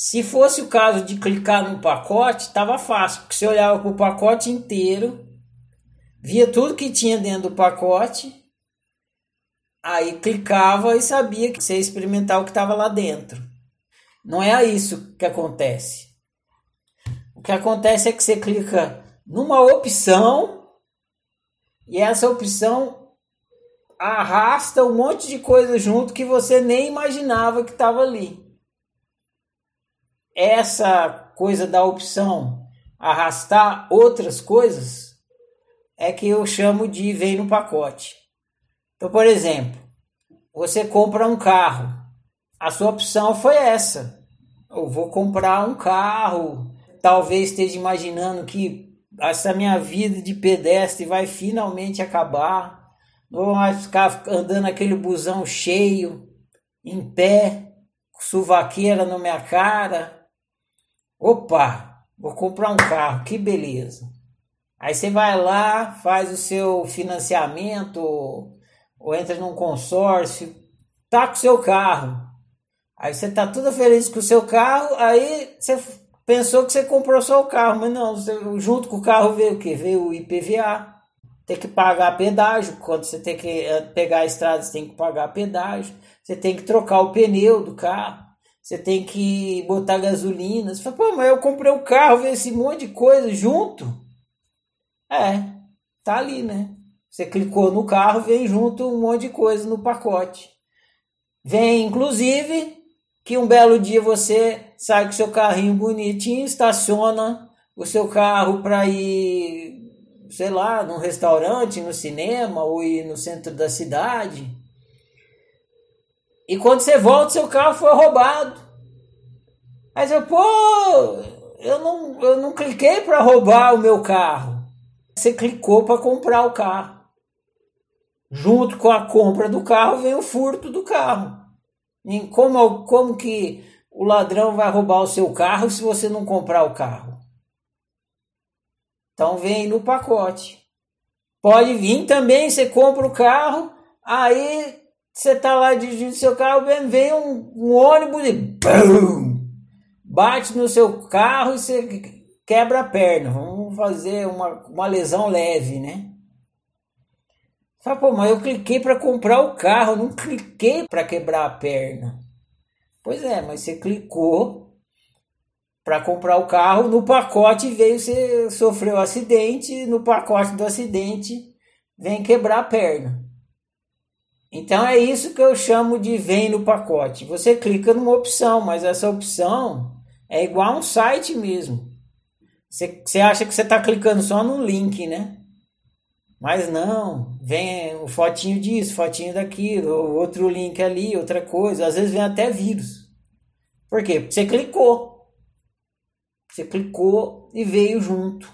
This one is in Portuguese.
Se fosse o caso de clicar no pacote, estava fácil, porque você olhava para o pacote inteiro, via tudo que tinha dentro do pacote, aí clicava e sabia que você ia experimentar o que estava lá dentro. Não é isso que acontece. O que acontece é que você clica numa opção e essa opção arrasta um monte de coisa junto que você nem imaginava que estava ali. Essa coisa da opção arrastar outras coisas é que eu chamo de vem no pacote. Então, por exemplo, você compra um carro, a sua opção foi essa. Eu vou comprar um carro, talvez esteja imaginando que essa minha vida de pedestre vai finalmente acabar não vou mais ficar andando aquele busão cheio, em pé, suvaqueira na minha cara. Opa, vou comprar um carro, que beleza. Aí você vai lá, faz o seu financiamento, ou entra num consórcio, tá com o seu carro. Aí você tá tudo feliz com o seu carro, aí você pensou que você comprou só o carro, mas não, você, junto com o carro veio o quê? Veio o IPVA tem que pagar pedágio. Quando você tem que eh, pegar a estrada, você tem que pagar pedágio. Você tem que trocar o pneu do carro. Você tem que botar gasolina. Você fala, pô, mas eu comprei um carro, veio esse monte de coisa junto. É, tá ali, né? Você clicou no carro, vem junto um monte de coisa no pacote. Vem, inclusive, que um belo dia você sai com seu carrinho bonitinho, estaciona o seu carro para ir sei lá, num restaurante, no cinema ou ir no centro da cidade. E quando você volta, seu carro foi roubado. Aí você, pô, eu não, eu não cliquei para roubar o meu carro. Você clicou para comprar o carro. Junto com a compra do carro vem o furto do carro. E como, como que o ladrão vai roubar o seu carro se você não comprar o carro? Então vem no pacote. Pode vir também, você compra o carro, aí você tá lá dirigindo seu carro, vem um, um ônibus e BUM! bate no seu carro e você quebra a perna. Vamos fazer uma, uma lesão leve, né? Fala, pô, mas eu cliquei para comprar o carro, não cliquei para quebrar a perna. Pois é, mas você clicou para comprar o carro, no pacote veio você sofreu um acidente, no pacote do acidente vem quebrar a perna. Então é isso que eu chamo de vem no pacote. Você clica numa opção, mas essa opção é igual a um site mesmo. Você, você acha que você está clicando só num link, né? Mas não, vem o fotinho disso, fotinho daquilo, outro link ali, outra coisa. Às vezes vem até vírus. Por quê? Porque você clicou. Você clicou e veio junto.